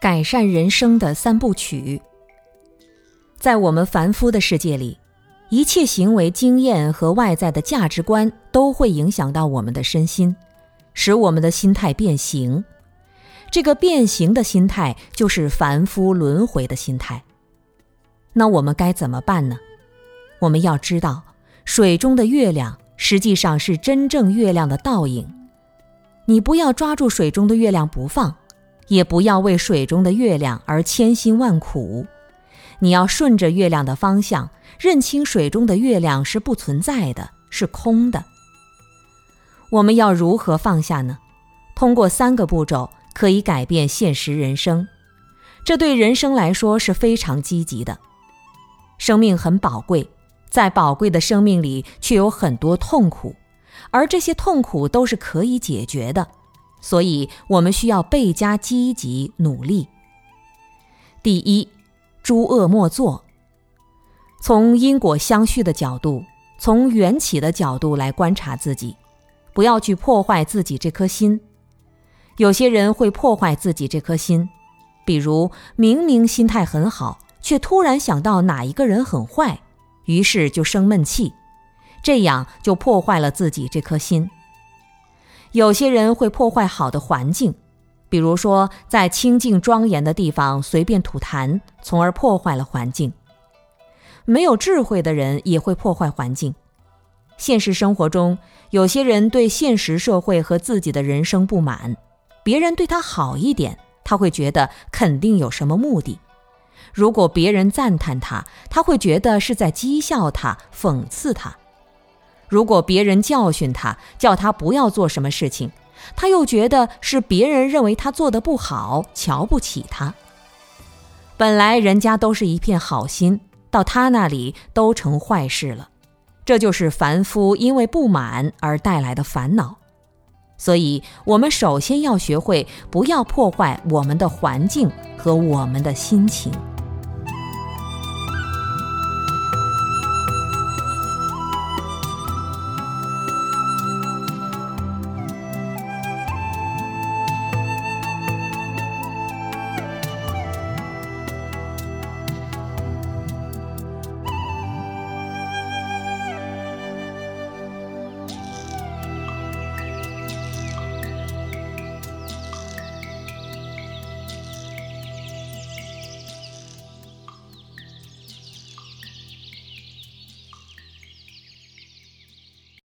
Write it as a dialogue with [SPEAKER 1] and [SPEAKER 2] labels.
[SPEAKER 1] 改善人生的三部曲。在我们凡夫的世界里，一切行为经验和外在的价值观都会影响到我们的身心，使我们的心态变形。这个变形的心态就是凡夫轮回的心态。那我们该怎么办呢？我们要知道，水中的月亮实际上是真正月亮的倒影。你不要抓住水中的月亮不放，也不要为水中的月亮而千辛万苦。你要顺着月亮的方向，认清水中的月亮是不存在的，是空的。我们要如何放下呢？通过三个步骤。可以改变现实人生，这对人生来说是非常积极的。生命很宝贵，在宝贵的生命里却有很多痛苦，而这些痛苦都是可以解决的，所以我们需要倍加积极努力。第一，诸恶莫作。从因果相续的角度，从缘起的角度来观察自己，不要去破坏自己这颗心。有些人会破坏自己这颗心，比如明明心态很好，却突然想到哪一个人很坏，于是就生闷气，这样就破坏了自己这颗心。有些人会破坏好的环境，比如说在清净庄严的地方随便吐痰，从而破坏了环境。没有智慧的人也会破坏环境。现实生活中，有些人对现实社会和自己的人生不满。别人对他好一点，他会觉得肯定有什么目的；如果别人赞叹他，他会觉得是在讥笑他、讽刺他；如果别人教训他，叫他不要做什么事情，他又觉得是别人认为他做的不好，瞧不起他。本来人家都是一片好心，到他那里都成坏事了。这就是凡夫因为不满而带来的烦恼。所以，我们首先要学会不要破坏我们的环境和我们的心情。